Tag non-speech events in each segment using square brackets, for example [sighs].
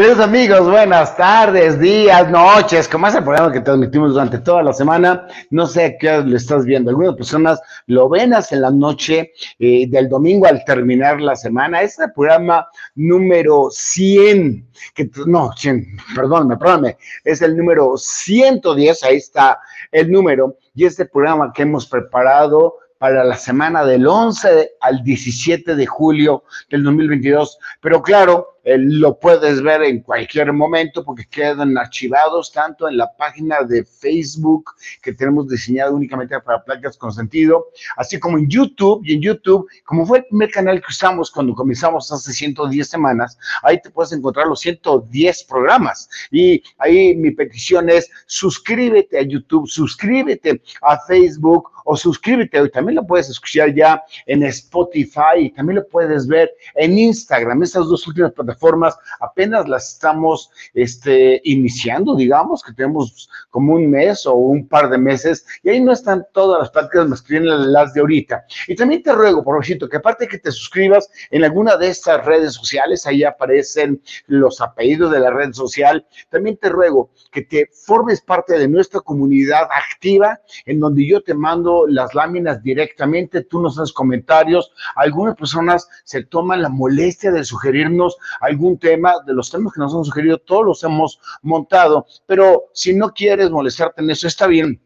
Queridos amigos, buenas tardes, días, noches, como es el programa que transmitimos durante toda la semana, no sé a qué lo estás viendo, algunas personas lo ven hacia la noche eh, del domingo al terminar la semana, es el programa número 100, que, no, 100, perdóname, perdóname, es el número 110, ahí está el número, y este programa que hemos preparado para la semana del 11 al 17 de julio del 2022. Pero claro, eh, lo puedes ver en cualquier momento porque quedan archivados tanto en la página de Facebook que tenemos diseñado únicamente para placas con sentido, así como en YouTube. Y en YouTube, como fue el primer canal que usamos cuando comenzamos hace 110 semanas, ahí te puedes encontrar los 110 programas. Y ahí mi petición es suscríbete a YouTube, suscríbete a Facebook o suscríbete. Hoy también lo puedes escuchar ya en Spotify y también lo puedes ver en Instagram. Estas dos últimas plataformas formas apenas las estamos este, iniciando, digamos, que tenemos como un mes o un par de meses, y ahí no están todas las prácticas más que vienen las de ahorita. Y también te ruego, ejemplo, que aparte que te suscribas en alguna de estas redes sociales, ahí aparecen los apellidos de la red social, también te ruego que te formes parte de nuestra comunidad activa, en donde yo te mando las láminas directamente, tú nos haces comentarios, algunas personas se toman la molestia de sugerirnos algún tema, de los temas que nos han sugerido, todos los hemos montado, pero si no quieres molestarte en eso, está bien,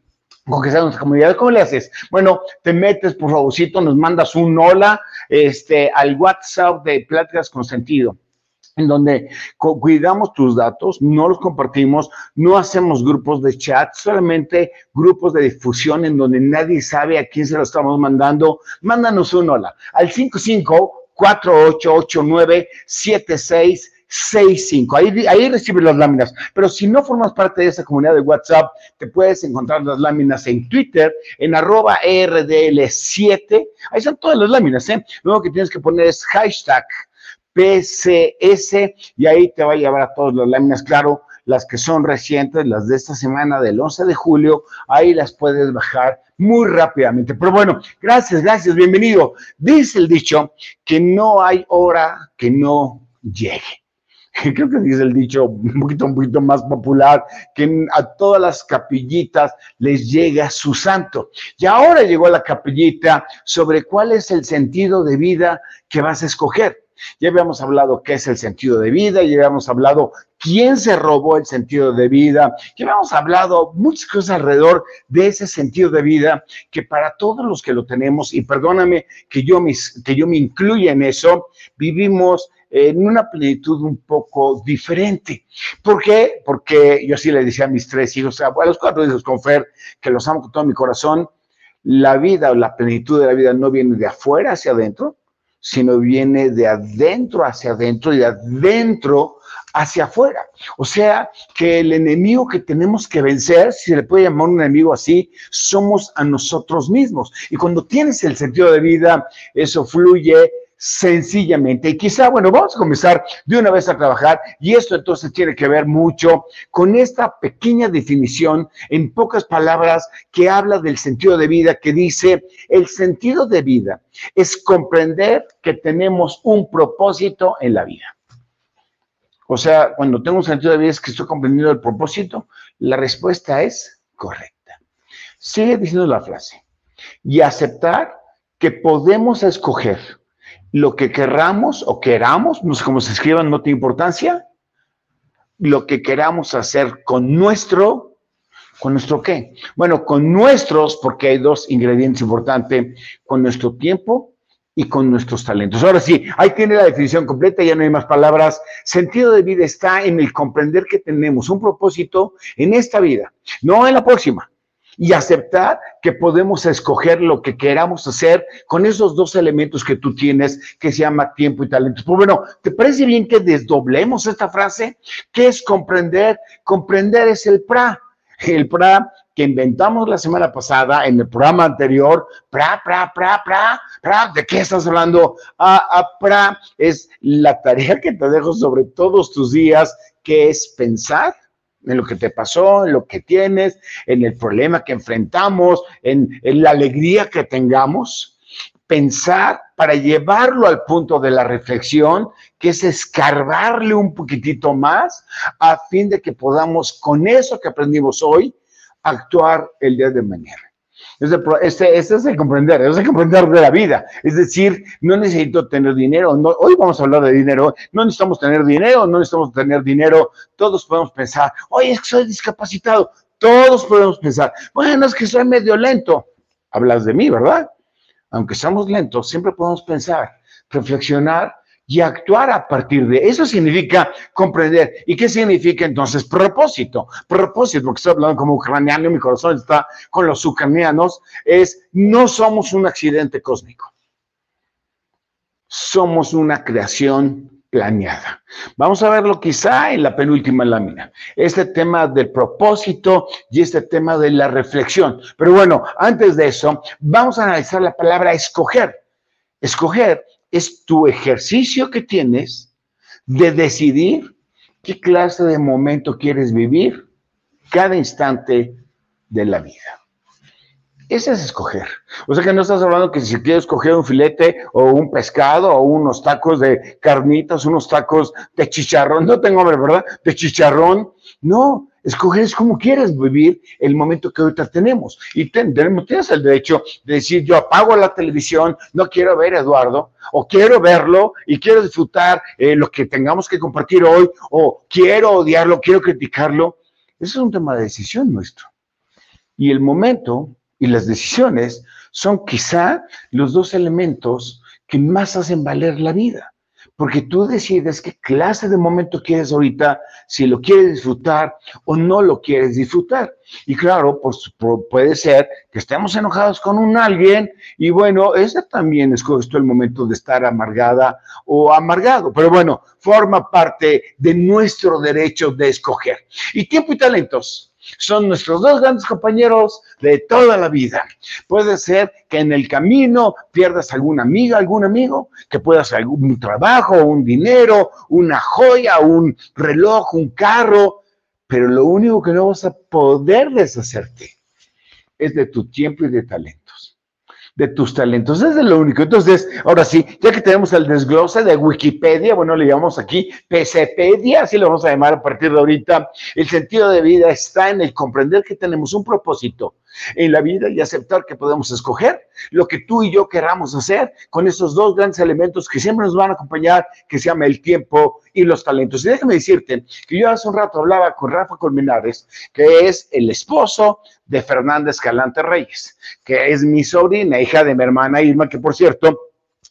porque sea nuestra comunidad, ¿cómo le haces? Bueno, te metes, por favorcito, nos mandas un hola este, al WhatsApp de Pláticas con Sentido en donde cuidamos tus datos, no los compartimos, no hacemos grupos de chat, solamente grupos de difusión en donde nadie sabe a quién se lo estamos mandando. Mándanos un hola al 55 48897665. Ahí, ahí recibes las láminas. Pero si no formas parte de esa comunidad de WhatsApp, te puedes encontrar las láminas en Twitter, en arroba RDL7. Ahí están todas las láminas, ¿eh? Lo que tienes que poner es hashtag PCS y ahí te va a llevar a todas las láminas. Claro, las que son recientes, las de esta semana del 11 de julio, ahí las puedes bajar muy rápidamente. Pero bueno, gracias, gracias, bienvenido. Dice el dicho que no hay hora que no llegue. [laughs] Creo que dice el dicho un poquito, un poquito más popular, que a todas las capillitas les llega su santo. Y ahora llegó la capillita sobre cuál es el sentido de vida que vas a escoger. Ya habíamos hablado qué es el sentido de vida, ya habíamos hablado quién se robó el sentido de vida, ya habíamos hablado muchas cosas alrededor de ese sentido de vida que para todos los que lo tenemos, y perdóname que yo me, que yo me incluya en eso, vivimos en una plenitud un poco diferente. ¿Por qué? Porque yo sí le decía a mis tres hijos, a los cuatro hijos con Fer, que los amo con todo mi corazón, la vida o la plenitud de la vida no viene de afuera hacia adentro, sino viene de adentro hacia adentro y de adentro hacia afuera. O sea, que el enemigo que tenemos que vencer, si se le puede llamar un enemigo así, somos a nosotros mismos. Y cuando tienes el sentido de vida, eso fluye sencillamente. Y quizá, bueno, vamos a comenzar de una vez a trabajar y esto entonces tiene que ver mucho con esta pequeña definición en pocas palabras que habla del sentido de vida, que dice, el sentido de vida es comprender que tenemos un propósito en la vida. O sea, cuando tengo un sentido de vida es que estoy comprendiendo el propósito, la respuesta es correcta. Sigue diciendo la frase. Y aceptar que podemos escoger lo que querramos o queramos, no sé cómo se escriban, no tiene importancia, lo que queramos hacer con nuestro, ¿con nuestro qué? Bueno, con nuestros, porque hay dos ingredientes importantes, con nuestro tiempo y con nuestros talentos. Ahora sí, ahí tiene la definición completa, ya no hay más palabras. Sentido de vida está en el comprender que tenemos un propósito en esta vida, no en la próxima y aceptar que podemos escoger lo que queramos hacer con esos dos elementos que tú tienes, que se llama tiempo y talento. Pues bueno, ¿te parece bien que desdoblemos esta frase? ¿Qué es comprender? Comprender es el PRA. El PRA que inventamos la semana pasada en el programa anterior, PRA, PRA, PRA, PRA, PRA, ¿de qué estás hablando? Ah, ah, PRA es la tarea que te dejo sobre todos tus días, que es pensar, en lo que te pasó, en lo que tienes, en el problema que enfrentamos, en, la alegría que tengamos. pensar para llevarlo al punto de la reflexión, que es escarbarle un poquitito más a fin de que podamos con eso que aprendimos hoy actuar el día de mañana. Este, este, es el comprender, es el comprender de la vida. Es decir, no necesito tener dinero. hoy vamos a hablar de dinero. No necesitamos tener dinero, no necesitamos tener dinero. Todos podemos pensar, oye, es que soy discapacitado. Todos podemos pensar, bueno, es que soy medio lento. Hablas de mí, ¿verdad? Aunque somos lentos, siempre podemos pensar, reflexionar y actuar a partir de eso significa comprender. ¿Y qué significa entonces propósito? Propósito, porque estoy hablando como ucraniano mi corazón está con los ucranianos, es no somos un accidente cósmico. Somos una creación planeada. Vamos a verlo quizá en la penúltima lámina. Este tema del propósito y este tema de la reflexión. Pero bueno, antes de eso, vamos a analizar la palabra escoger. Escoger es tu ejercicio que tienes de decidir qué clase de momento quieres vivir cada instante de la vida. Ese es escoger. O sea que no estás hablando que si quieres escoger un filete o un pescado o unos tacos de carnitas, unos tacos de chicharrón. No tengo hambre, ¿verdad? De chicharrón. No, escoger es como quieres vivir el momento que ahorita tenemos. Y tenemos, tienes el derecho de decir, yo apago la televisión, no quiero ver a Eduardo, o quiero verlo y quiero disfrutar eh, lo que tengamos que compartir hoy, o quiero odiarlo, quiero criticarlo. Eso es un tema de decisión nuestro. Y el momento y las decisiones son quizá los dos elementos que más hacen valer la vida. Porque tú decides qué clase de momento quieres ahorita, si lo quieres disfrutar o no lo quieres disfrutar. Y claro, pues puede ser que estemos enojados con un alguien y bueno, ese también es justo el momento de estar amargada o amargado. Pero bueno, forma parte de nuestro derecho de escoger. Y tiempo y talentos son nuestros dos grandes compañeros de toda la vida. Puede ser que en el camino pierdas alguna amiga, algún amigo, que puedas algún trabajo, un dinero, una joya, un reloj, un carro, pero lo único que no vas a poder deshacerte es de tu tiempo y de talento de tus talentos. es lo único. Entonces, ahora sí, ya que tenemos el desglose de Wikipedia, bueno, le llamamos aquí PCpedia, así lo vamos a llamar a partir de ahorita, el sentido de vida está en el comprender que tenemos un propósito en la vida y aceptar que podemos escoger lo que tú y yo queramos hacer con esos dos grandes elementos que siempre nos van a acompañar, que se llama el tiempo y los talentos. Y déjame decirte que yo hace un rato hablaba con Rafa Colmenares, que es el esposo de Fernanda Escalante Reyes, que es mi sobrina, hija de mi hermana Irma, que por cierto,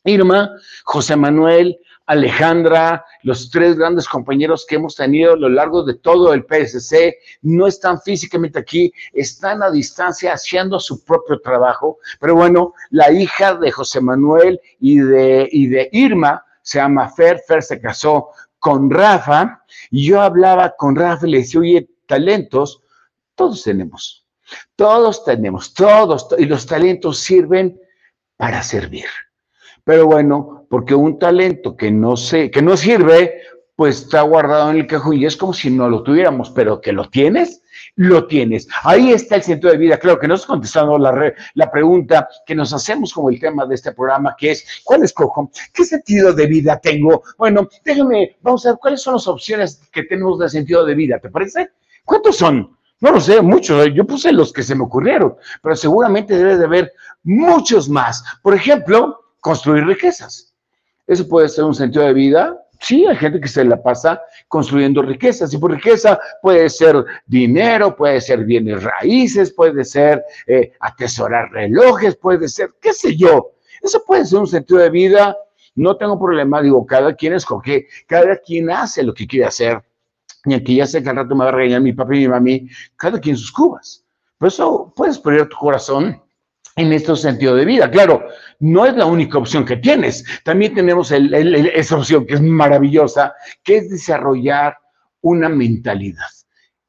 Irma, José Manuel, Alejandra, los tres grandes compañeros que hemos tenido a lo largo de todo el PSC, no están físicamente aquí, están a distancia haciendo su propio trabajo. Pero bueno, la hija de José Manuel y de, y de Irma se llama Fer, Fer se casó con Rafa, yo hablaba con Rafa y le decía, oye, talentos, todos tenemos, todos tenemos, todos, y los talentos sirven para servir. Pero bueno, porque un talento que no sé, que no sirve, pues está guardado en el cajón y es como si no lo tuviéramos, pero que lo tienes, lo tienes. Ahí está el sentido de vida. Claro que no has contestando la, la pregunta que nos hacemos como el tema de este programa, que es, ¿cuál escojo? ¿Qué sentido de vida tengo? Bueno, déjame, vamos a ver cuáles son las opciones que tenemos de sentido de vida, ¿te parece? ¿Cuántos son? No lo sé, muchos. Yo puse los que se me ocurrieron, pero seguramente debe de haber muchos más. Por ejemplo, construir riquezas. Eso puede ser un sentido de vida. Sí, hay gente que se la pasa construyendo riquezas. Y por riqueza puede ser dinero, puede ser bienes raíces, puede ser eh, atesorar relojes, puede ser, qué sé yo. Eso puede ser un sentido de vida. No tengo problema, digo, cada quien escoge, cada quien hace lo que quiere hacer. Y aquí ya sé que al rato me va a regañar mi papá y mi mami, cada quien sus cubas. Por eso puedes poner tu corazón en este sentido de vida. Claro, no es la única opción que tienes. También tenemos esa opción que es maravillosa, que es desarrollar una mentalidad.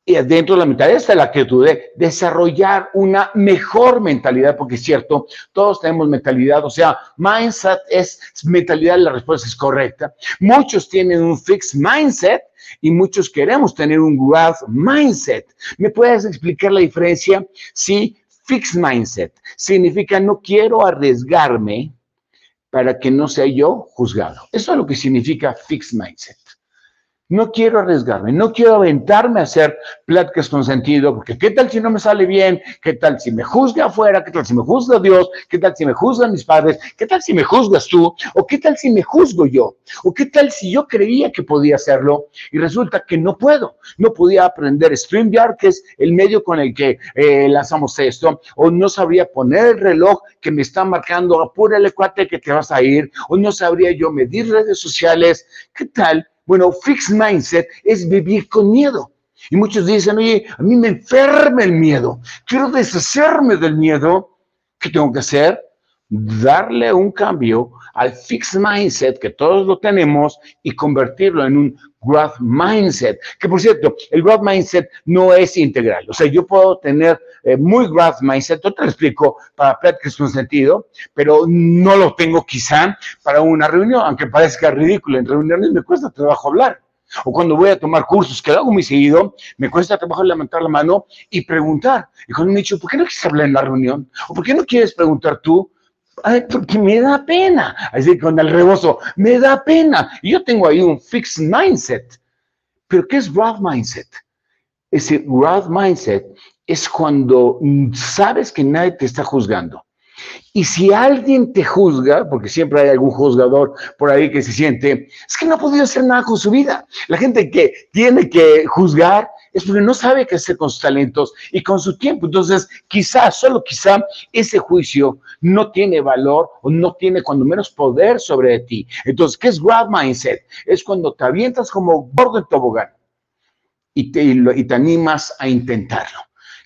Y dentro de la mentalidad está la actitud de desarrollar una mejor mentalidad, porque es cierto, todos tenemos mentalidad, o sea, mindset es mentalidad, la respuesta es correcta. Muchos tienen un fixed mindset y muchos queremos tener un growth mindset. ¿Me puedes explicar la diferencia? Sí, Fixed mindset significa no quiero arriesgarme para que no sea yo juzgado. Eso es lo que significa fixed mindset. No quiero arriesgarme, no quiero aventarme a hacer pláticas con sentido, porque ¿qué tal si no me sale bien? ¿Qué tal si me juzga afuera? ¿Qué tal si me juzga Dios? ¿Qué tal si me juzgan mis padres? ¿Qué tal si me juzgas tú? ¿O qué tal si me juzgo yo? ¿O qué tal si yo creía que podía hacerlo y resulta que no puedo? No podía aprender StreamYard, que es el medio con el que eh, lanzamos esto, o no sabría poner el reloj que me está marcando, apúrale cuate que te vas a ir, o no sabría yo medir redes sociales. ¿Qué tal? Bueno, fixed mindset es vivir con miedo. Y muchos dicen, oye, a mí me enferma el miedo. Quiero deshacerme del miedo. ¿Qué tengo que hacer? Darle un cambio al fixed mindset que todos lo tenemos y convertirlo en un growth mindset. Que por cierto, el growth mindset no es integral. O sea, yo puedo tener eh, muy growth mindset, yo te lo explico para prácticas con sentido, pero no lo tengo quizá para una reunión, aunque parezca ridículo. En reuniones me cuesta trabajo hablar. O cuando voy a tomar cursos, que hago muy seguido, me cuesta trabajo levantar la mano y preguntar. Y cuando me dicho, ¿por qué no quieres hablar en la reunión? ¿O por qué no quieres preguntar tú? Ay, porque me da pena. Así con el rebozo, me da pena. Y yo tengo ahí un fixed mindset. Pero ¿qué es growth mindset? Ese growth mindset es cuando sabes que nadie te está juzgando. Y si alguien te juzga, porque siempre hay algún juzgador por ahí que se siente, es que no ha podido hacer nada con su vida. La gente que tiene que juzgar es porque no sabe qué hacer con sus talentos y con su tiempo. Entonces, quizá, solo quizá, ese juicio no tiene valor o no tiene cuando menos poder sobre ti. Entonces, ¿qué es grab mindset? Es cuando te avientas como gordo en tobogán y te, y te animas a intentarlo.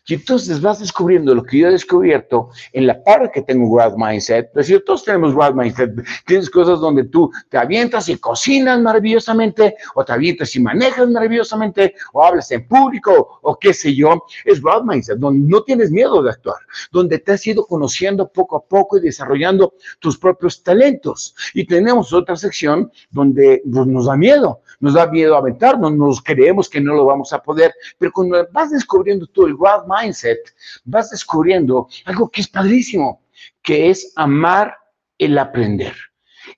Y entonces vas descubriendo lo que yo he descubierto en la parte que tengo growth mindset. Es decir, todos tenemos growth mindset. Tienes cosas donde tú te avientas y cocinas maravillosamente, o te avientas y manejas maravillosamente, o hablas en público, o qué sé yo. Es growth mindset, donde no tienes miedo de actuar, donde te has ido conociendo poco a poco y desarrollando tus propios talentos. Y tenemos otra sección donde pues, nos da miedo, nos da miedo aventarnos, nos creemos que no lo vamos a poder, pero cuando vas descubriendo tú el growth mindset, vas descubriendo algo que es padrísimo, que es amar el aprender.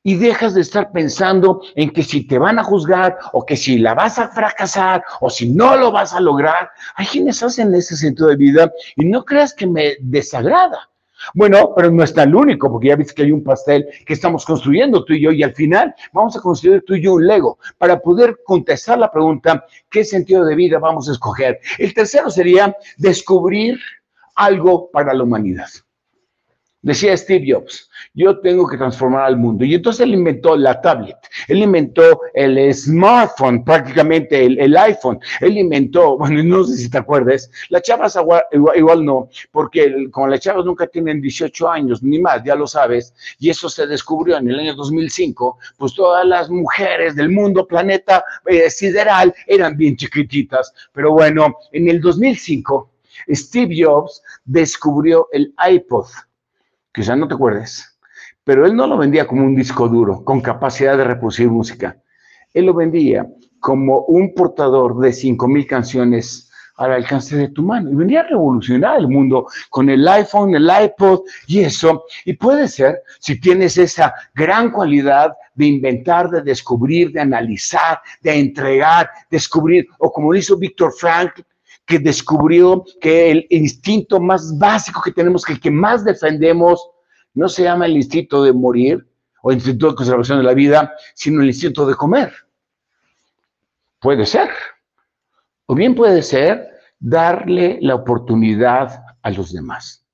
Y dejas de estar pensando en que si te van a juzgar o que si la vas a fracasar o si no lo vas a lograr. Hay quienes hacen ese sentido de vida y no creas que me desagrada. Bueno, pero no está el único, porque ya viste que hay un pastel que estamos construyendo tú y yo, y al final vamos a construir tú y yo un Lego para poder contestar la pregunta, ¿qué sentido de vida vamos a escoger? El tercero sería descubrir algo para la humanidad. Decía Steve Jobs, yo tengo que transformar al mundo. Y entonces él inventó la tablet, él inventó el smartphone, prácticamente el, iPhone, él inventó, [laughs] bueno, no sé si te acuerdas, las chavas igual, no, porque como las chavas nunca tienen 18 años ni más, ya lo sabes, y eso se descubrió en el año 2005, pues todas las mujeres del mundo, planeta eh, sideral, eran bien chiquititas. Pero bueno, en el 2005, Steve Jobs descubrió el iPod quizás no te acuerdes, pero él no lo vendía como un disco duro con capacidad de reproducir música. Él lo vendía como un portador de 5.000 canciones al alcance de tu mano. Y venía a revolucionar el mundo con el iPhone, el iPod y eso. Y puede ser, si tienes esa gran cualidad de inventar, de descubrir, de analizar, de entregar, descubrir, o como hizo Víctor Frank, que descubrió que el instinto más básico que tenemos, que que más defendemos, no se llama el instinto de morir o el instinto de conservación de la vida, sino el instinto de comer. Puede ser. O bien puede ser darle la oportunidad a los demás.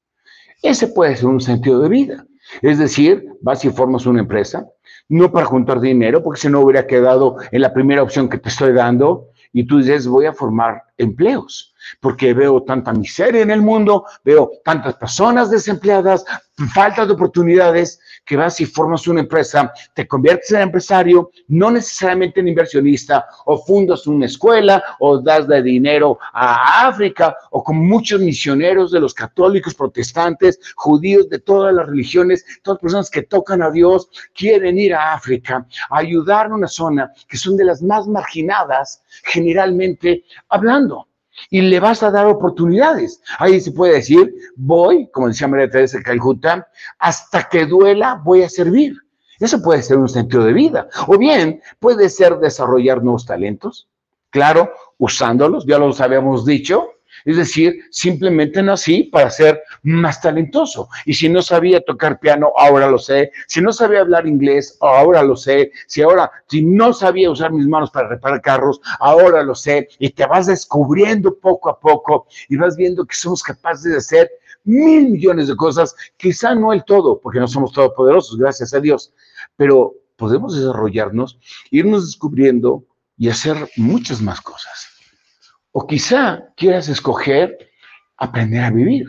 Ese puede ser un sentido de vida. Es decir, vas y formas una empresa, no para juntar dinero, porque si no hubiera quedado en la primera opción que te estoy dando, y tú dices, voy a formar empleos, porque veo tanta miseria en el mundo, veo tantas personas desempleadas, falta de oportunidades, que vas y formas una empresa, te conviertes en empresario, no necesariamente en inversionista, o fundas una escuela, o das de dinero a África, o como muchos misioneros de los católicos, protestantes, judíos, de todas las religiones, todas las personas que tocan a Dios, quieren ir a África, a ayudar a una zona que son de las más marginadas, generalmente hablando y le vas a dar oportunidades. Ahí se puede decir, voy, como decía María Teresa de Calcuta, hasta que duela voy a servir. Eso puede ser un sentido de vida. O bien puede ser desarrollar nuevos talentos, claro, usándolos, ya los habíamos dicho. Es decir, simplemente nací para ser más talentoso. Y si no sabía tocar piano, ahora lo sé. Si no sabía hablar inglés, ahora lo sé. Si ahora, si no sabía usar mis manos para reparar carros, ahora lo sé. Y te vas descubriendo poco a poco y vas viendo que somos capaces de hacer mil millones de cosas, quizá no el todo, porque no somos todopoderosos, gracias a Dios, pero podemos desarrollarnos, irnos descubriendo y hacer muchas más cosas. O quizá quieras escoger aprender a vivir.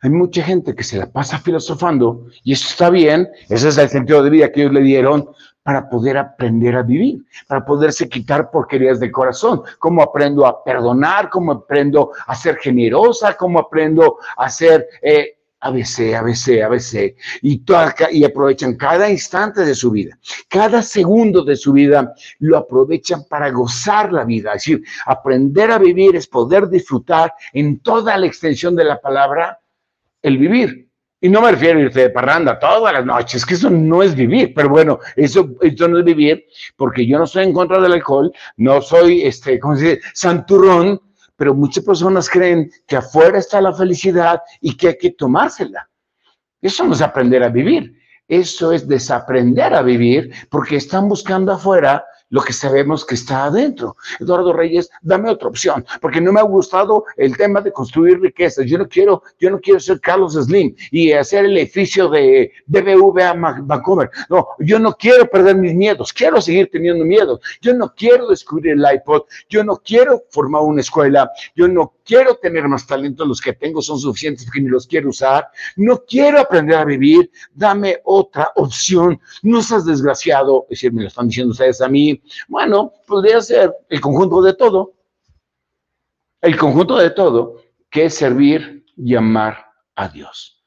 Hay mucha gente que se la pasa filosofando y eso está bien, ese es el sentido de vida que ellos le dieron, para poder aprender a vivir, para poderse quitar porquerías de corazón. ¿Cómo aprendo a perdonar? ¿Cómo aprendo a ser generosa? ¿Cómo aprendo a ser eh, ABC, ABC, ABC? Y, y aprovechan cada instante de su vida, cada segundo de su vida lo aprovechan para gozar la vida. Es decir, aprender a vivir es poder disfrutar en toda la extensión de la palabra el vivir. Y no me refiero a irte de parranda todas las noches, que eso no es vivir, pero bueno, eso, eso no es vivir, porque yo no estoy en contra del alcohol, no soy, este, ¿cómo se dice?, santurrón, pero muchas personas creen que afuera está la felicidad y que hay que tomársela. Eso no es aprender a vivir, eso es desaprender a vivir, porque están buscando afuera lo que sabemos que está adentro. Eduardo Reyes, dame otra opción, porque no me ha gustado el tema de construir riquezas. Yo no quiero, yo no quiero ser Carlos Slim y hacer el edificio de BBVA Vancouver. No, yo no quiero perder mis miedos, quiero seguir teniendo miedos. Yo no quiero descubrir el iPod, yo no quiero formar una escuela, yo no quiero tener más talento, los que tengo son suficientes porque ni los quiero usar. No quiero aprender a vivir, dame otra opción. No seas desgraciado, es decir, me lo están diciendo ustedes a mí, bueno, podría ser el conjunto de todo. El conjunto de todo, que es servir y amar a Dios,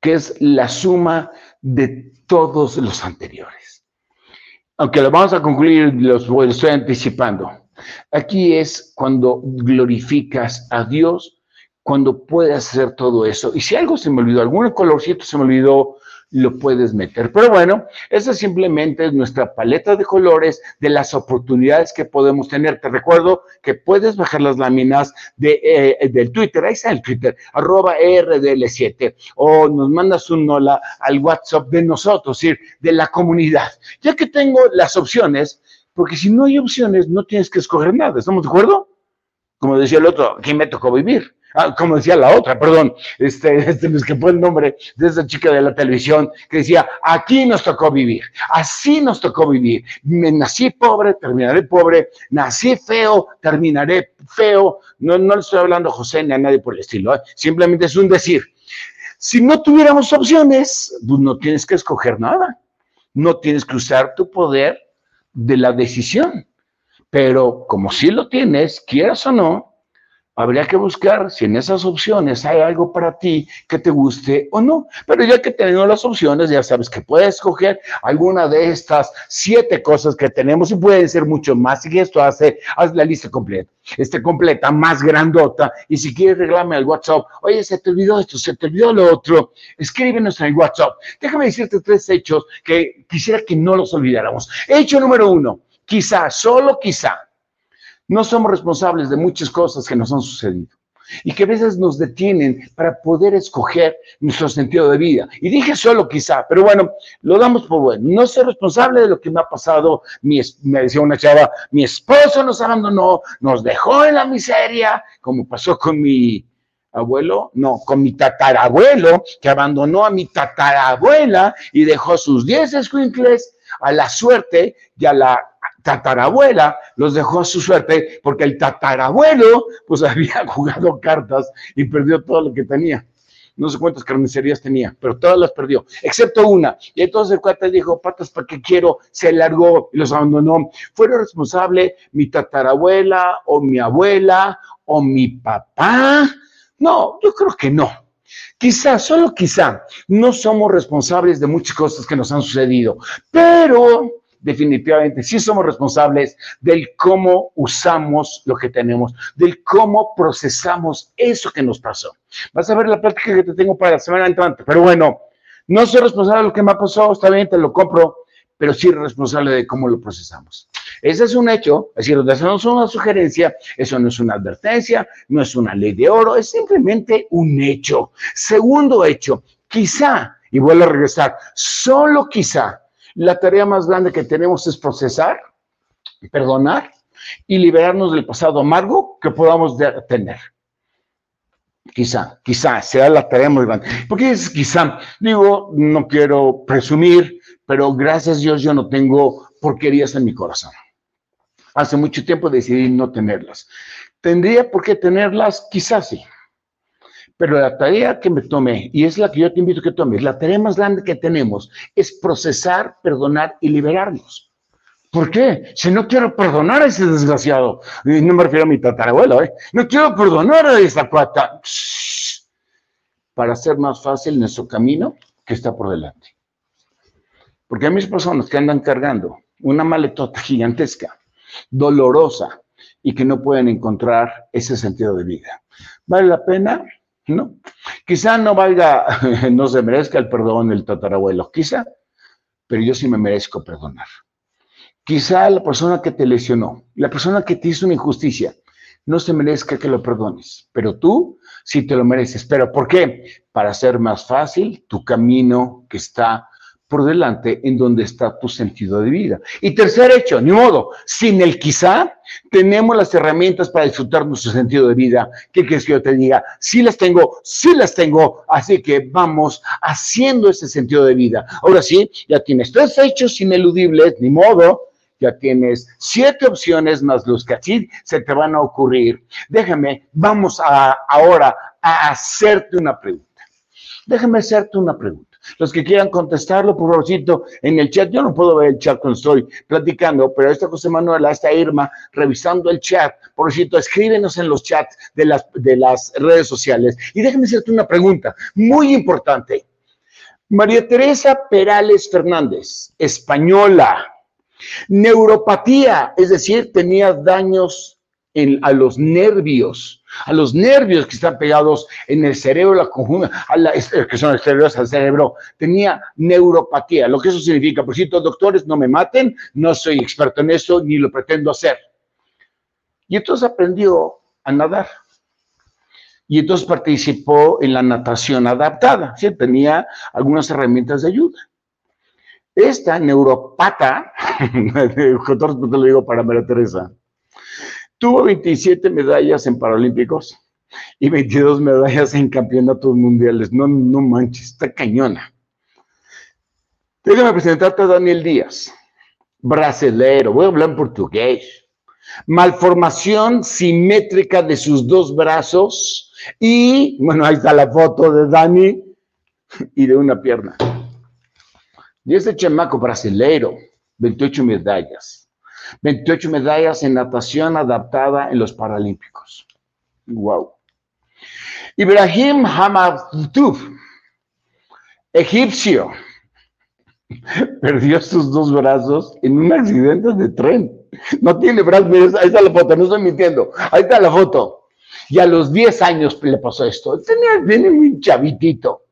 que es la suma de todos los anteriores. Aunque lo vamos a concluir, los estoy anticipando. Aquí es cuando glorificas a Dios, cuando puedes hacer todo eso. Y si algo se me olvidó, algún colorcito se me olvidó, lo puedes meter. Pero bueno, esa simplemente es nuestra paleta de colores de las oportunidades que podemos tener. Te recuerdo que puedes bajar las láminas de, eh, del Twitter, ahí está el Twitter, arroba RDL7, o nos mandas un hola al WhatsApp de nosotros, de la comunidad. Ya que tengo las opciones, porque si no hay opciones, no tienes que escoger nada, ¿estamos de acuerdo? Como decía el otro, aquí me tocó vivir. Ah, como decía la otra, perdón, este, [laughs] este me escapó el nombre de esa chica de la televisión que decía, aquí nos tocó vivir, así nos tocó vivir. Me nací pobre, terminaré pobre, nací feo, terminaré feo. No, no le estoy hablando a José ni a nadie por el estilo, ¿eh? simplemente es un decir. Si no tuviéramos opciones, pues no tienes que escoger nada, no tienes que usar tu poder de la decisión. Pero como si lo tienes, quieras o no, habría que buscar si en esas opciones hay algo para ti que te guste o no. Pero ya que tenemos las opciones, ya sabes que puedes escoger alguna de estas siete cosas que tenemos y pueden ser mucho más. Y esto hace, haz la lista completa, este completa, más grandota. Y si quieres reglarme al WhatsApp, oye, se te olvidó esto, se te olvidó lo otro, escríbenos en el WhatsApp. Déjame decirte tres hechos que quisiera que no los olvidáramos. Hecho número uno, quizá, solo quizá, no somos responsables de muchas cosas que nos han sucedido y que a veces nos detienen para poder escoger nuestro sentido de vida. Y dije solo quizá, pero bueno, lo damos por bueno. No soy responsable de lo que me ha pasado. me decía una chava, mi esposo nos abandonó, nos dejó en la miseria, como pasó con mi abuelo, no, con mi tatarabuelo, que abandonó a mi tatarabuela y dejó sus diez escuincles a la suerte y a la tatarabuela los dejó a su suerte porque el tatarabuelo pues [laughs] había jugado cartas y perdió todo lo que tenía. No sé cuántas carnicerías tenía, pero todas las perdió, excepto una. Y entonces el cuate dijo, patas, ¿para qué quiero? Se largó y los abandonó. ¿Fueron responsable mi tatarabuela o mi abuela o mi papá? No, yo creo que no. Quizá, solo quizá, no somos responsables de muchas cosas que nos han sucedido, pero definitivamente sí somos responsables del cómo usamos lo que tenemos, del cómo procesamos eso que nos pasó. Vas a ver la plática que te tengo para la semana entrante, pero bueno, no soy responsable de lo que me pasó, está bien, te lo compro, pero sí responsable de cómo lo procesamos. Ese es un hecho, es decir, eso no es una sugerencia, eso no es una advertencia, no es una ley de oro, es simplemente un hecho. Segundo hecho, quizá, y vuelvo a regresar, solo quizá la tarea más grande que tenemos es procesar, perdonar y liberarnos del pasado amargo que podamos tener. Quizá, quizá sea la tarea muy grande. Porque es quizá, digo, no quiero presumir, pero gracias a Dios yo no tengo porquerías en mi corazón. Hace mucho tiempo decidí no tenerlas. ¿Tendría por qué tenerlas? Quizás sí. Pero la tarea que me tomé, y es la que yo te invito a que tomes, la tarea más grande que tenemos es procesar, perdonar y liberarnos. ¿Por qué? Si no quiero perdonar a ese desgraciado, y no me refiero a mi tatarabuelo, ¿eh? no quiero perdonar a esa cuata, para hacer más fácil nuestro camino que está por delante. Porque hay mis personas que andan cargando una maletota [laughs] gigantesca dolorosa y que no pueden encontrar ese sentido de vida. ¿Vale la pena? No. Quizá no valga, [laughs] no se merezca el perdón el tatarabuelo, quizá, pero yo sí me merezco perdonar. Quizá la persona que te lesionó, la persona que te hizo una injusticia, no se merezca que lo perdones, pero tú sí te lo mereces. ¿Pero por qué? Para hacer más fácil tu camino que está por delante en donde está tu sentido de vida. Y tercer hecho, ni modo, sin el quizá, tenemos las herramientas para disfrutar nuestro sentido de vida. ¿Qué quieres que yo te diga? Sí las tengo, sí las tengo, así que vamos haciendo ese sentido de vida. Ahora sí, ya tienes tres hechos ineludibles, ni modo, ya tienes siete opciones más los que así se te van a ocurrir. Déjame, vamos a, ahora a hacerte una pregunta. Déjame hacerte una pregunta. Los que quieran contestarlo, por favorcito, en el chat. Yo no puedo ver el chat cuando estoy platicando, pero esta José Manuela, esta Irma, revisando el chat. Por favorcito, escríbenos en los chats de las, de las redes sociales. Y déjenme hacerte una pregunta muy importante. María Teresa Perales Fernández, española, neuropatía, es decir, tenía daños en, a los nervios a los nervios que están pegados en el cerebro, la conjunta, que son exteriores al cerebro, tenía neuropatía, lo que eso significa, por cierto, doctores, no me maten, no soy experto en eso, ni lo pretendo hacer. Y entonces aprendió a nadar. Y entonces participó en la natación adaptada, ¿sí? tenía algunas herramientas de ayuda. Esta neuropata, [laughs] con todo lo digo para María Teresa, Tuvo 27 medallas en Paralímpicos y 22 medallas en campeonatos mundiales. No, no manches, está cañona. Déjame presentarte a Daniel Díaz, brasilero, voy a hablar en portugués. Malformación simétrica de sus dos brazos y, bueno, ahí está la foto de Dani y de una pierna. Y ese chamaco brasileiro, 28 medallas. 28 medallas en natación adaptada en los Paralímpicos. Wow. Ibrahim Hamadtouf, egipcio, [laughs] perdió sus dos brazos en un accidente de tren. No tiene brazos, ahí está la foto, no estoy mintiendo. Ahí está la foto. Y a los 10 años le pasó esto. Tenía, tenía un chavitito.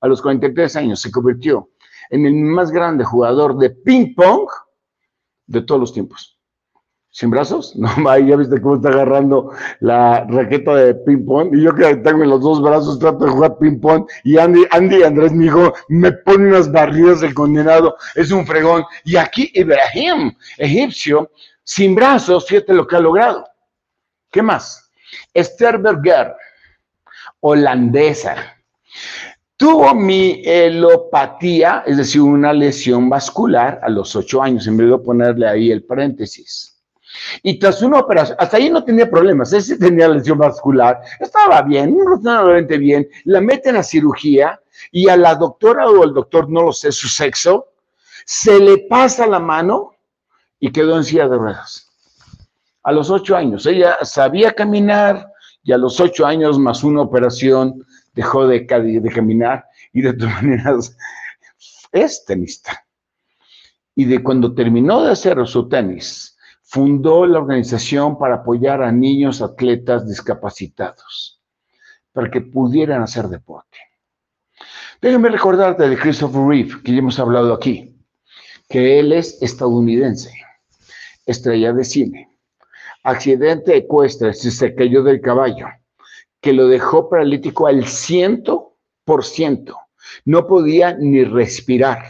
A los 43 años se convirtió en el más grande jugador de ping pong de todos los tiempos. ¿Sin brazos? [laughs] No, ya viste cómo está agarrando la raqueta de ping-pong. Y yo que tengo los dos brazos, trato de jugar ping-pong. Y Andy, Andy Andrés, mi hijo, me pone unas barridas de condenado. Es un fregón. Y aquí Ibrahim, egipcio, sin brazos, fíjate lo que ha logrado. ¿Qué más? Esther Berger, holandesa. Tuvo mielopatía, es decir, una lesión vascular a los ocho años, en vez de ponerle ahí el paréntesis. Y tras una operación, hasta ahí no tenía problemas, ese tenía lesión vascular, estaba bien, razonablemente bien, la meten a cirugía y a la doctora o al doctor, no lo sé, su sexo, se le pasa la mano y quedó en silla de ruedas. A los ocho años, ella sabía caminar y a los ocho años más una operación dejó de, de caminar y de todas [laughs] maneras es tenista. Y de cuando terminó de hacer su tenis, fundó la organización para apoyar a niños atletas discapacitados, para que pudieran hacer deporte. Déjenme recordarte de Christopher Reeve, que ya hemos hablado aquí. que él es estadounidense, estrella de cine, accidente ecuestre, se cayó del caballo, que lo dejó paralítico al ciento por ciento, no podía ni respirar.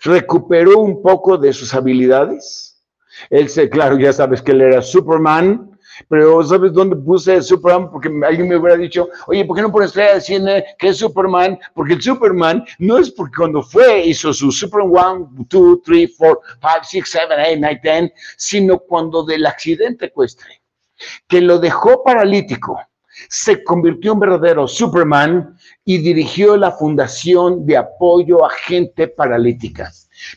Recuperó un poco de sus habilidades. Él se, claro, ya sabes que él era Superman, pero ¿sabes dónde puse Superman? Porque alguien me hubiera dicho, oye, ¿por qué no pones estrella de cine que es Superman? Porque el Superman no es porque cuando fue hizo su Superman 1, 2, 3, 4, 5, 6, 7, 8, 9, 10, sino cuando del accidente ecuestre, que lo dejó paralítico, se convirtió en verdadero Superman y dirigió la Fundación de Apoyo a Gente Paralítica.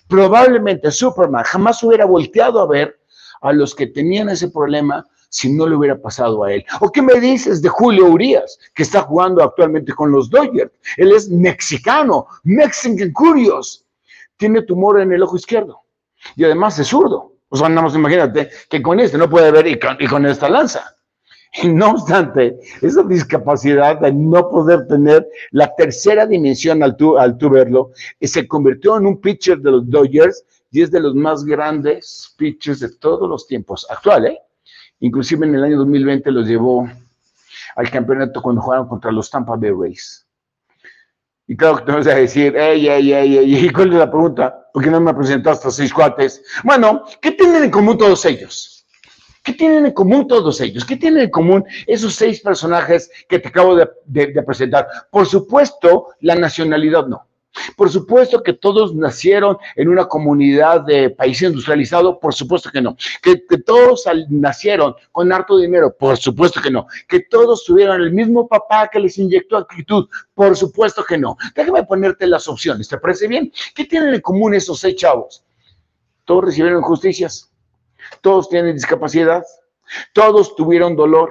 Probablemente Superman jamás hubiera volteado a ver a los que tenían ese problema si no le hubiera pasado a él. ¿O qué me dices de Julio Urias, que está jugando actualmente con los Dodgers? Él es mexicano, Mexican Curious. Tiene tumor en el ojo izquierdo y además es zurdo. O sea, nada imagínate que con este no puede ver y con, esta lanza. [laughs] No obstante, esa discapacidad de no poder tener la tercera dimensión al tú, al tú verlo, se convirtió en un pitcher de los Dodgers y es de los más grandes pitchers de todos los tiempos. Actual, ¿eh? Inclusive en el año 2020 los llevó al campeonato cuando jugaron contra los Tampa Bay Rays. Y claro que te vas a decir, ey, ey, ey, ey, ¿y cuál es la pregunta? ¿Por qué no me presentaste a seis cuates? Bueno, ¿qué tienen en común todos ellos? ¿Qué tienen en común todos ellos? ¿Qué tienen en común esos seis personajes que te acabo de presentar? Por supuesto, la nacionalidad no. Por supuesto que todos nacieron en una comunidad de país industrializado, por supuesto que no. Que, todos nacieron con harto dinero, por supuesto que no. Que todos tuvieron el mismo papá que les inyectó actitud, por supuesto que no. Déjame ponerte las opciones, ¿te parece bien? ¿Qué tienen en común esos seis chavos? Todos recibieron injusticias, todos tienen discapacidad, todos tuvieron dolor,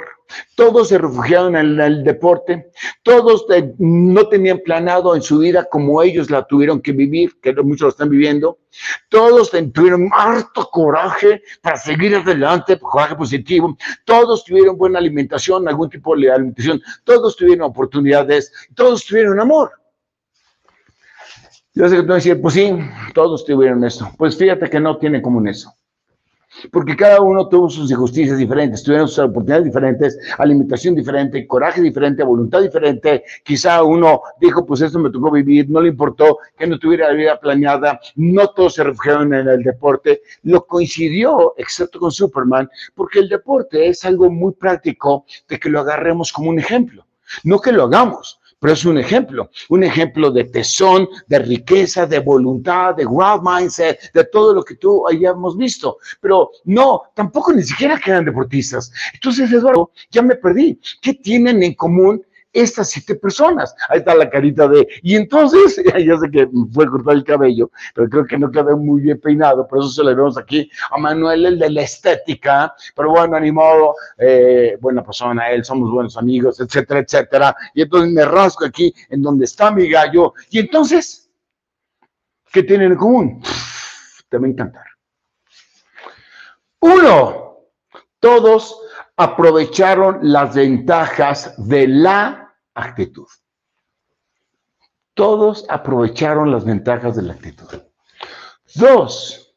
todos se refugiaron en el deporte, todos no tenían planado en su vida como ellos la tuvieron que vivir, que muchos lo están viviendo, todos tuvieron harto coraje para seguir adelante, coraje positivo, todos tuvieron buena alimentación, algún tipo de alimentación, todos tuvieron oportunidades, todos tuvieron amor. Yo sé que tú vas a pues sí, todos tuvieron eso. Pues fíjate que no tiene común eso porque cada uno tuvo sus injusticias diferentes, tuvieron sus oportunidades diferentes, alimentación diferente, coraje diferente, voluntad diferente. Quizá uno dijo, pues esto me tocó vivir, no le importó que no tuviera la vida planeada, no todos se refugiaron en el deporte. Lo coincidió, excepto con Superman, porque el deporte es algo muy práctico de que lo agarremos como un ejemplo. No que lo hagamos, pero es un ejemplo, un ejemplo de tesón, de riqueza, de voluntad, de wild mindset, de todo lo que tú hayamos visto. Pero no, tampoco ni siquiera quedan deportistas. Entonces, Eduardo, ya me perdí. ¿Qué tienen en común estas siete personas. Ahí está la carita de, y entonces, [laughs] ya sé que fue cortar el cabello, pero creo que no quedó muy bien peinado, por eso se le vemos aquí a Manuel, el de la estética, pero bueno, animado, eh, buena persona, él, somos buenos amigos, etcétera, etcétera. Y entonces me rasco aquí en donde está mi gallo, y entonces, ¿qué tienen en común? Te va a encantar. Uno, todos aprovecharon las ventajas de la actitud. Todos aprovecharon las ventajas de la actitud. Dos,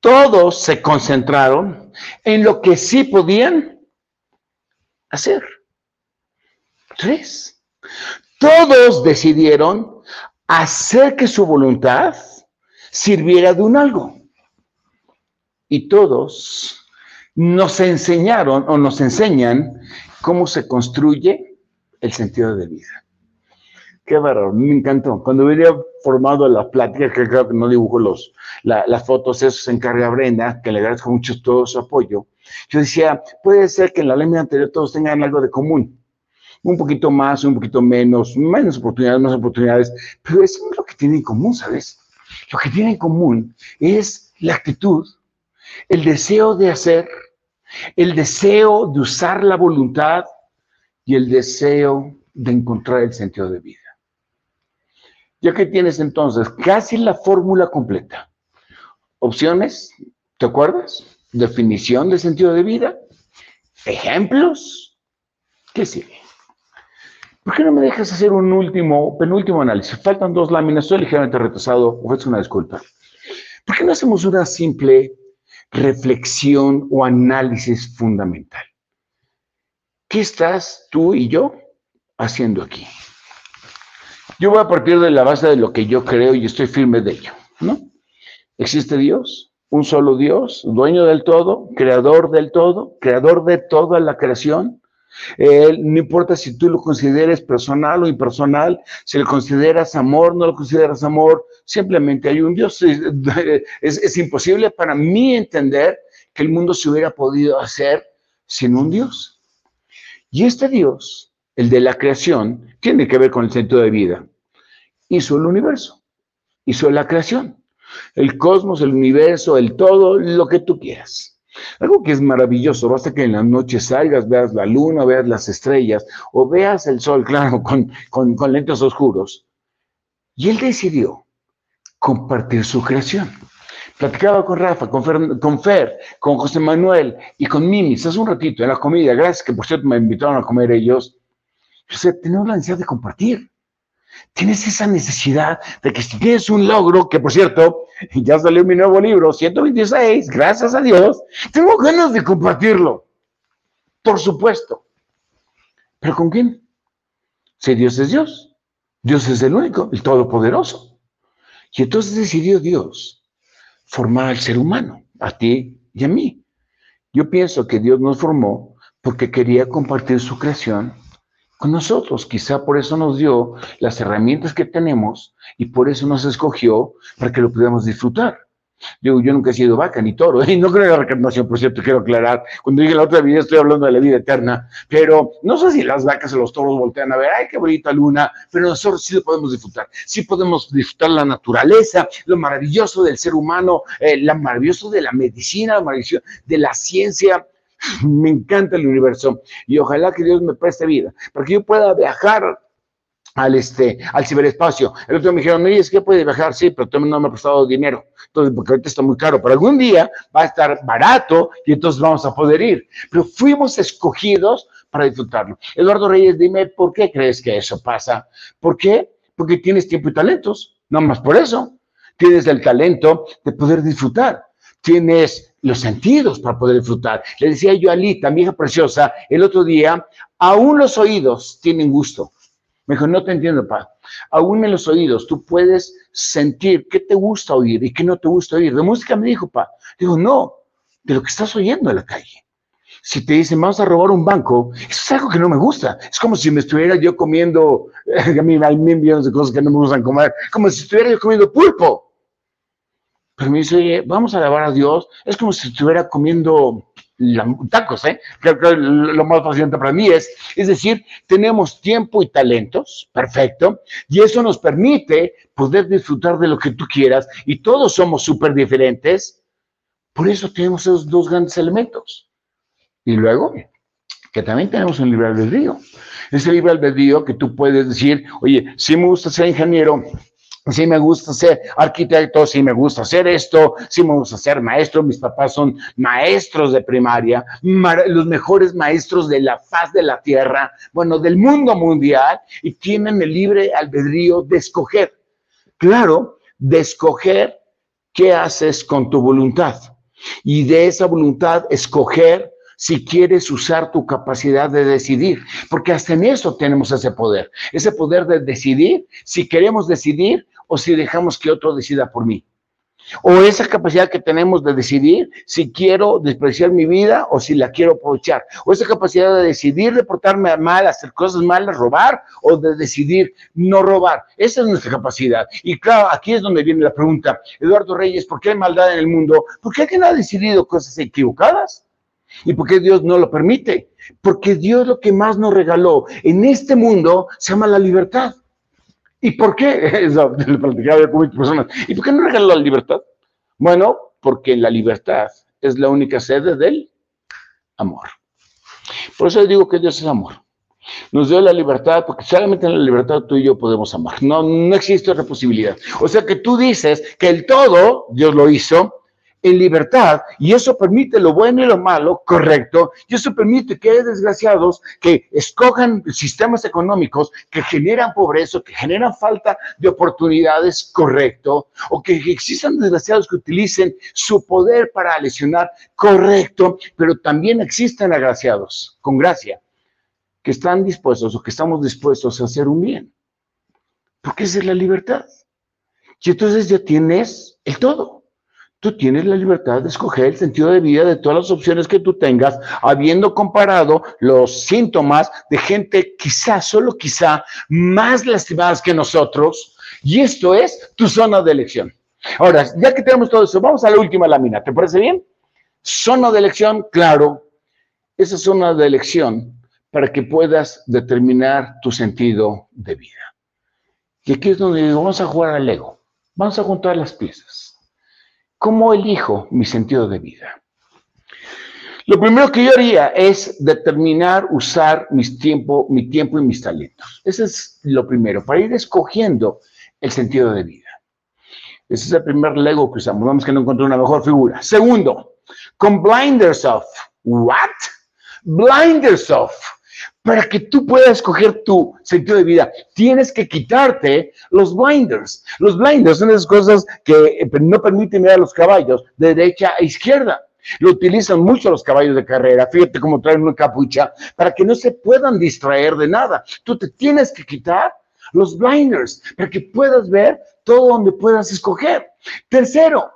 todos se concentraron en lo que sí podían hacer. Tres, todos decidieron hacer que su voluntad sirviera de un algo. Y todos nos enseñaron o nos enseñan cómo se construye el sentido de vida. Qué bárbaro, me encantó. Cuando venía formado la plática, que creo que no dibujo los, las fotos, eso se encarga Brenda, que le agradezco mucho todo su apoyo. Yo decía, puede ser que en la ley anterior todos tengan algo de común. Un poquito más, un poquito menos, menos oportunidades, más oportunidades, pero eso es lo que tienen en común, ¿sabes? Lo que tienen en común es la actitud, el deseo de hacer, el deseo de usar la voluntad, y el deseo de encontrar el sentido de vida. Ya que tienes entonces casi la fórmula completa. Opciones, ¿te acuerdas? Definición de sentido de vida. Ejemplos. ¿Qué sigue? ¿Por qué no me dejas hacer un último, penúltimo análisis? Faltan dos láminas, estoy ligeramente retrasado, ofrezco una disculpa. ¿Por qué no hacemos una simple reflexión o análisis fundamental? ¿Qué estás tú y yo haciendo aquí? Yo voy a partir de la base de lo que yo creo y estoy firme de ello, ¿no? ¿Existe Dios? Un solo Dios, dueño del todo, creador del todo, creador de toda la creación. no importa si tú lo consideres personal o impersonal, si lo consideras amor, no lo consideras amor, simplemente hay un Dios. [laughs] Es, es imposible para mí entender que el mundo se hubiera podido hacer sin un Dios. Y este Dios, el de la creación, tiene que ver con el sentido de vida. Hizo el universo, hizo la creación el cosmos, el universo, el todo, lo que tú quieras. Algo que es maravilloso, basta que en la noche salgas, veas la luna, veas las estrellas o veas el sol, [laughs] claro, con, con, lentes oscuros. Y él decidió compartir su creación. Platicaba con Rafa, con Fer, con, Fer, con José Manuel y con Mimi, hace un ratito en la comida, gracias que por cierto me invitaron a comer ellos. O sea, tenemos la necesidad de compartir. Tienes esa necesidad de que si tienes un logro, que por cierto, ya salió mi nuevo libro, 126, gracias a Dios, tengo ganas de compartirlo. Por supuesto. ¿Pero con quién? Si Dios es Dios, Dios es el único, el todopoderoso. Y entonces decidió Dios formar al ser humano, a ti y a mí. Yo pienso que Dios nos formó porque quería compartir su creación con nosotros. Quizá por eso nos dio las herramientas que tenemos y por eso nos escogió para que lo pudiéramos disfrutar. Digo, yo nunca he sido vaca ni toro, y [laughs] no creo en la reencarnación, por cierto, quiero aclarar. Cuando dije la otra vida estoy hablando de la vida eterna, pero no sé si las vacas o los toros voltean a ver, ay, qué bonita luna, pero nosotros sí lo podemos disfrutar. Sí podemos disfrutar la naturaleza, lo maravilloso del ser humano, eh, lo maravilloso de la medicina, lo maravilloso de la ciencia, [sighs] me encanta el universo y ojalá que Dios me preste vida para que yo pueda viajar al, este, al ciberespacio. El otro me dijeron, oye, es que puede viajar, sí, pero también no me ha prestado dinero. Entonces, porque ahorita está muy caro, pero algún día va a estar barato y entonces vamos a poder ir. Pero fuimos escogidos para disfrutarlo. Eduardo Reyes, dime, ¿por qué crees que eso pasa? ¿Por qué? Porque tienes tiempo y talentos, no más por eso. Tienes el talento de poder disfrutar. Tienes los sentidos para poder disfrutar. Le decía yo a Lita, mi hija preciosa, el otro día, aún los oídos tienen gusto. Me dijo, no te entiendo, pa. Aún en los oídos tú puedes sentir qué te gusta oír y qué no te gusta oír. De música me dijo, pa. Digo, no, de lo que estás oyendo en la calle. Si te dicen, vamos a robar un banco, eso es algo que no me gusta. Es como si me estuviera yo comiendo, [laughs] a mí hay mil millones de cosas que no me gustan comer, como si estuviera yo comiendo pulpo. Pero me dice, vamos a alabar a Dios. Es como si estuviera comiendo tacos, ¿eh? Que lo más fascinante para mí es, es decir, tenemos tiempo y talentos, perfecto, y eso nos permite poder disfrutar de lo que tú quieras, y todos somos súper diferentes. Por eso tenemos esos dos grandes elementos. Y luego, que también tenemos un libre albedrío. Ese libre albedrío que tú puedes decir, oye, si me gusta ser ingeniero, sí me gusta ser arquitecto, sí me gusta hacer esto, sí me gusta ser maestro, mis papás son maestros de primaria, los mejores maestros de la faz de la tierra, bueno, del mundo mundial, y tienen el libre albedrío de escoger. Claro, de escoger qué haces con tu voluntad. Y de esa voluntad escoger si quieres usar tu capacidad de decidir, porque hasta en eso tenemos ese poder, ese poder de decidir si queremos decidir o si dejamos que otro decida por mí. O esa capacidad que tenemos de decidir si quiero despreciar mi vida o si la quiero aprovechar. O esa capacidad de decidir reportarme mal, hacer cosas malas, robar o de decidir no robar. Esa es nuestra capacidad. Y claro, aquí es donde viene la pregunta. Eduardo Reyes, ¿por qué hay maldad en el mundo? ¿Por qué alguien ha decidido cosas equivocadas? ¿Y por qué Dios no lo permite? Porque Dios lo que más nos regaló en este mundo se llama la libertad. ¿Y por qué? [laughs] Eso, con personas. ¿Y por qué no regaló la libertad? Bueno, porque la libertad es la única sede del amor. Por eso digo que Dios es amor. Nos dio la libertad porque solamente en la libertad tú y yo podemos amar. No, no existe otra posibilidad. O sea que tú dices que el todo, Dios lo hizo, en libertad y eso permite lo bueno y lo malo, correcto, y eso permite que hay desgraciados que escojan sistemas económicos que generan pobreza, que generan falta de oportunidades, correcto, o que existan desgraciados que utilicen su poder para lesionar, correcto, pero también existen agraciados, con gracia, que están dispuestos o que estamos dispuestos a hacer un bien. Porque esa es la libertad. Y entonces ya tienes el todo. Tú tienes la libertad de escoger el sentido de vida de todas las opciones que tú tengas, habiendo comparado los síntomas de gente quizá, solo quizá, más lastimadas que nosotros. Y esto es tu zona de elección. Ahora, ya que tenemos todo eso, vamos a la última lámina. ¿Te parece bien? Zona de elección, claro. Esa zona de elección para que puedas determinar tu sentido de vida. Y aquí es donde vamos a jugar al ego. Vamos a juntar las piezas. ¿Cómo elijo mi sentido de vida? Lo primero que yo haría es determinar, usar mis tiempo, mi tiempo y mis talentos. Eso es lo primero, para ir escogiendo el sentido de vida. Ese es el primer Lego que usamos. Vamos que no encontré una mejor figura. Segundo, con blinders off. ¿What? Blinders off para que tú puedas escoger tu sentido de vida, tienes que quitarte los blinders. Los blinders son esas cosas que eh, no permiten ver a los caballos de derecha a izquierda. Lo utilizan mucho los caballos de carrera. Fíjate cómo traen una capucha para que no se puedan distraer de nada. Tú te tienes que quitar los blinders para que puedas ver todo donde puedas escoger. Tercero,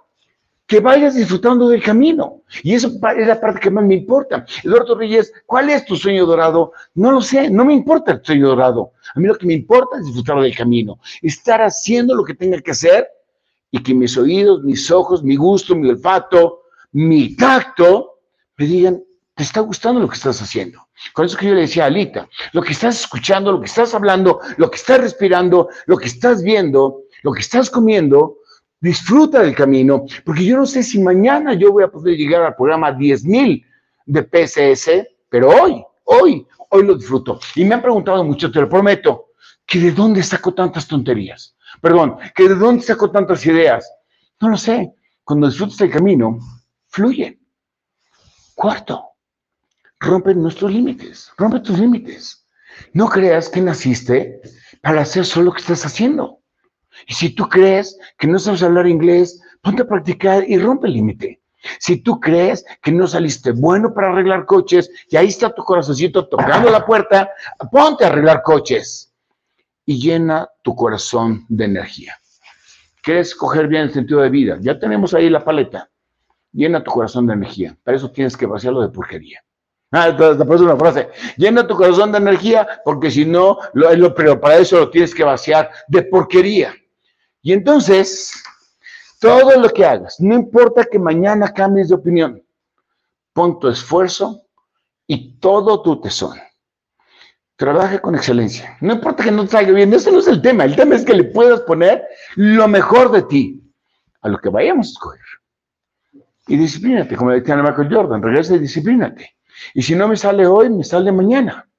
que vayas disfrutando del camino. Y eso es la parte que más me importa. Eduardo Reyes, ¿cuál es tu sueño dorado? No lo sé, no me importa el sueño dorado. A mí lo que me importa es disfrutar del camino, estar haciendo lo que tenga que hacer y que mis oídos, mis ojos, mi gusto, mi olfato, mi tacto me digan, ¿te está gustando lo que estás haciendo? Con eso que yo le decía a Alita, lo que estás escuchando, lo que estás hablando, lo que estás respirando, lo que estás viendo, lo que estás comiendo, disfruta del camino, porque yo no sé si mañana yo voy a poder llegar al programa 10.000 de PSS, pero hoy, hoy, hoy lo disfruto. Y me han preguntado mucho, te lo prometo, que de dónde saco tantas tonterías. Perdón, que de dónde saco tantas ideas. No lo sé. Cuando disfrutas el camino, fluye. Cuarto, rompe nuestros límites, rompe tus límites. No creas que naciste para hacer solo lo que estás haciendo. Y si tú crees que no sabes hablar inglés, ponte a practicar y rompe el límite. Si tú crees que no saliste bueno para arreglar coches y ahí está tu corazoncito tocando la puerta, ponte a arreglar coches y llena tu corazón de energía. ¿Quieres coger bien el sentido de vida? Ya tenemos ahí la paleta. Llena tu corazón de energía. Para eso tienes que vaciarlo de porquería. Ah, entonces, una frase. Llena tu corazón de energía porque si no, lo, pero para eso lo tienes que vaciar de porquería. Y entonces, todo lo que hagas, no importa que mañana cambies de opinión, pon tu esfuerzo y todo tu tesón. Trabaja con excelencia. No importa que no te salga bien, ese no es el tema. El tema es que le puedas poner lo mejor de ti a lo que vayamos a escoger. Y disciplínate, como decía Michael Jordan, regresa y disciplínate. Y si no me sale hoy, me sale mañana.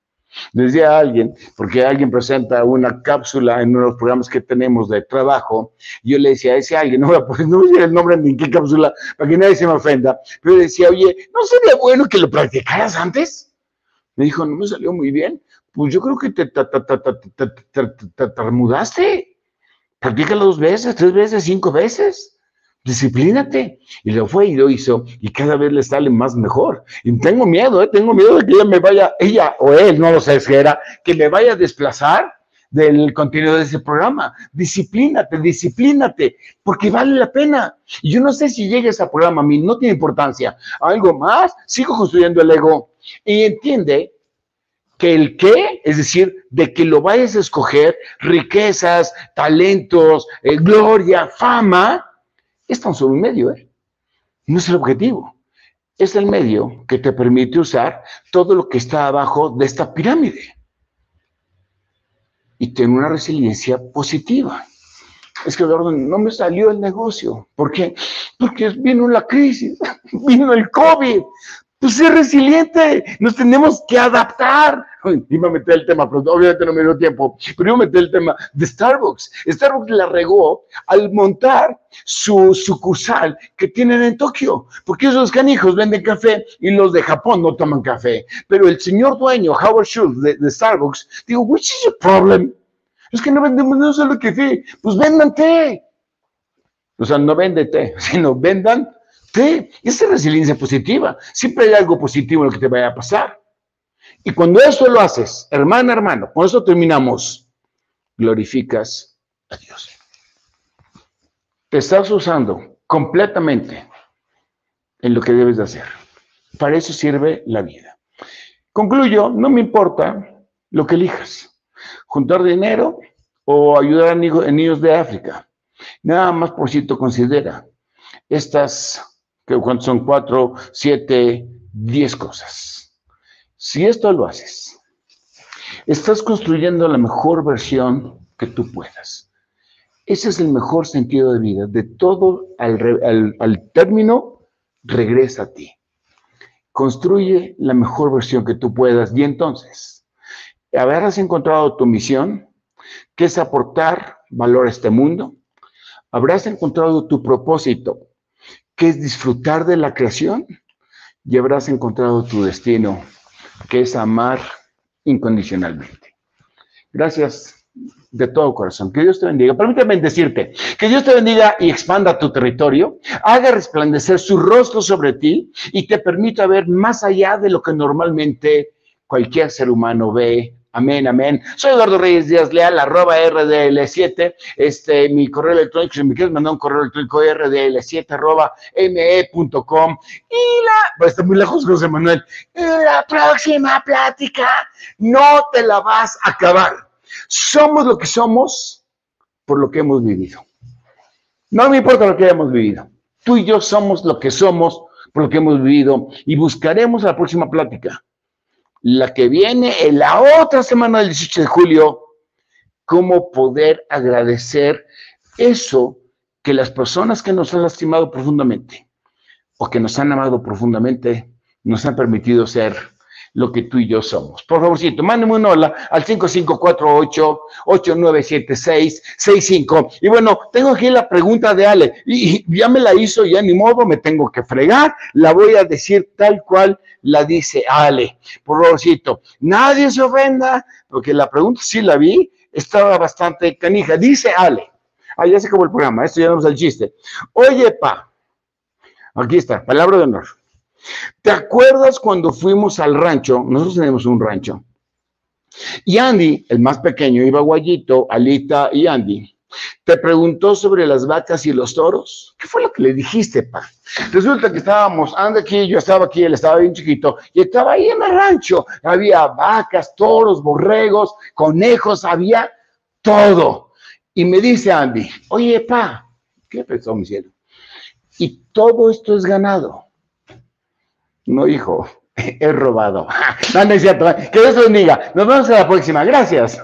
Decía alguien, porque alguien presenta una cápsula en uno de los programas que tenemos de trabajo, yo le decía a ese alguien, no voy a, no el nombre ni qué cápsula, para que nadie se me ofenda, pero decía, oye, ¿no sería bueno que lo practicaras antes? Me dijo, no me salió muy bien. Pues yo creo que te mudaste. Practícalo dos veces, tres veces, cinco veces disciplínate. Y lo fue y lo hizo y cada vez le sale más mejor. Y tengo miedo, ¿eh? tengo miedo de que ella me vaya, ella o él, no lo sé si era, que me vaya a desplazar del contenido de ese programa. Disciplínate, disciplínate, porque vale la pena. Y yo no sé si llegue ese programa a mí, no tiene importancia. Algo más, sigo construyendo el ego. Y entiende que el qué, es decir, de que lo vayas a escoger, riquezas, talentos, eh, gloria, fama, es tan solo un medio, ¿eh? No es el objetivo. Es el medio que te permite usar todo lo que está abajo de esta pirámide. Y tener una resiliencia positiva. Es que, Eduardo, no me salió el negocio. ¿Por qué? Porque vino la crisis, [laughs] vino el COVID. Pues ser resiliente, nos tenemos que adaptar. Iba a meter el tema, pero obviamente no me dio tiempo, pero iba a meter el tema de Starbucks. Starbucks la regó al montar su sucursal que tienen en Tokio, porque esos canijos venden café y los de Japón no toman café. Pero el señor dueño, Howard Schultz de, Starbucks, digo, which is your problem? Es que no vendemos no solo café, pues vendan té. O sea, no vende té, [laughs] sino vendan Sí, esa es resiliencia positiva. Siempre hay algo positivo en lo que te vaya a pasar. Y cuando eso lo haces, hermana, hermano, con eso terminamos, glorificas a Dios. Te estás usando completamente en lo que debes de hacer. Para eso sirve la vida. Concluyo, no me importa lo que elijas. Juntar dinero o ayudar a niños de África. Nada más por tú considera estas que son cuatro, siete, diez cosas. Si esto lo haces, estás construyendo la mejor versión que tú puedas. Ese es el mejor sentido de vida. De todo al, al término, regresa a ti. Construye la mejor versión que tú puedas y entonces habrás encontrado tu misión, que es aportar valor a este mundo. Habrás encontrado tu propósito, que es disfrutar de la creación, y habrás encontrado tu destino, que es amar incondicionalmente. Gracias de todo corazón. Que Dios te bendiga. Permítame decirte, que Dios te bendiga y expanda tu territorio, haga resplandecer su rostro sobre ti y te permita ver más allá de lo que normalmente cualquier ser humano ve Amén, amén. Soy Eduardo Reyes Díaz Leal, arroba RDL7. Este, mi correo electrónico, si me quieres mandar un correo electrónico, RDL7 arroba me.com. Y la, pues está muy lejos, José Manuel. Y la próxima plática no te la vas a acabar. Somos lo que somos por lo que hemos vivido. No me importa lo que hayamos vivido. Tú y yo somos lo que somos por lo que hemos vivido y buscaremos la próxima plática la que viene en la otra semana del 18 de julio, cómo poder agradecer eso que las personas que nos han lastimado profundamente o que nos han amado profundamente nos han permitido ser lo que tú y yo somos. Por favorcito, mándeme un hola al 5548-8976-65. Y bueno, tengo aquí la pregunta de Ale, y, ya me la hizo, ya ni modo, me tengo que fregar, la voy a decir tal cual la dice Ale. Por favorcito, nadie se ofenda, porque la pregunta sí la vi, estaba bastante canija. Dice Ale, ah, ya se acabó el programa, esto ya es el chiste. Oye, pa, aquí está, palabra de honor. ¿Te acuerdas cuando fuimos al rancho? Nosotros tenemos un rancho. Y Andy, el más pequeño, iba Guayito, Alita y Andy. Te preguntó sobre las vacas y los toros. ¿Qué fue lo que le dijiste, pa? Resulta que estábamos, Andy aquí, yo estaba aquí, él estaba bien chiquito, y estaba ahí en el rancho. Había vacas, toros, borregos, conejos, había todo. Y me dice Andy, oye, pa, ¿qué pensó mi cielo? Y todo esto es ganado. No, hijo, [laughs] he robado. [laughs] No, no es cierto. Que Dios bendiga. Nos vemos en la próxima. Gracias.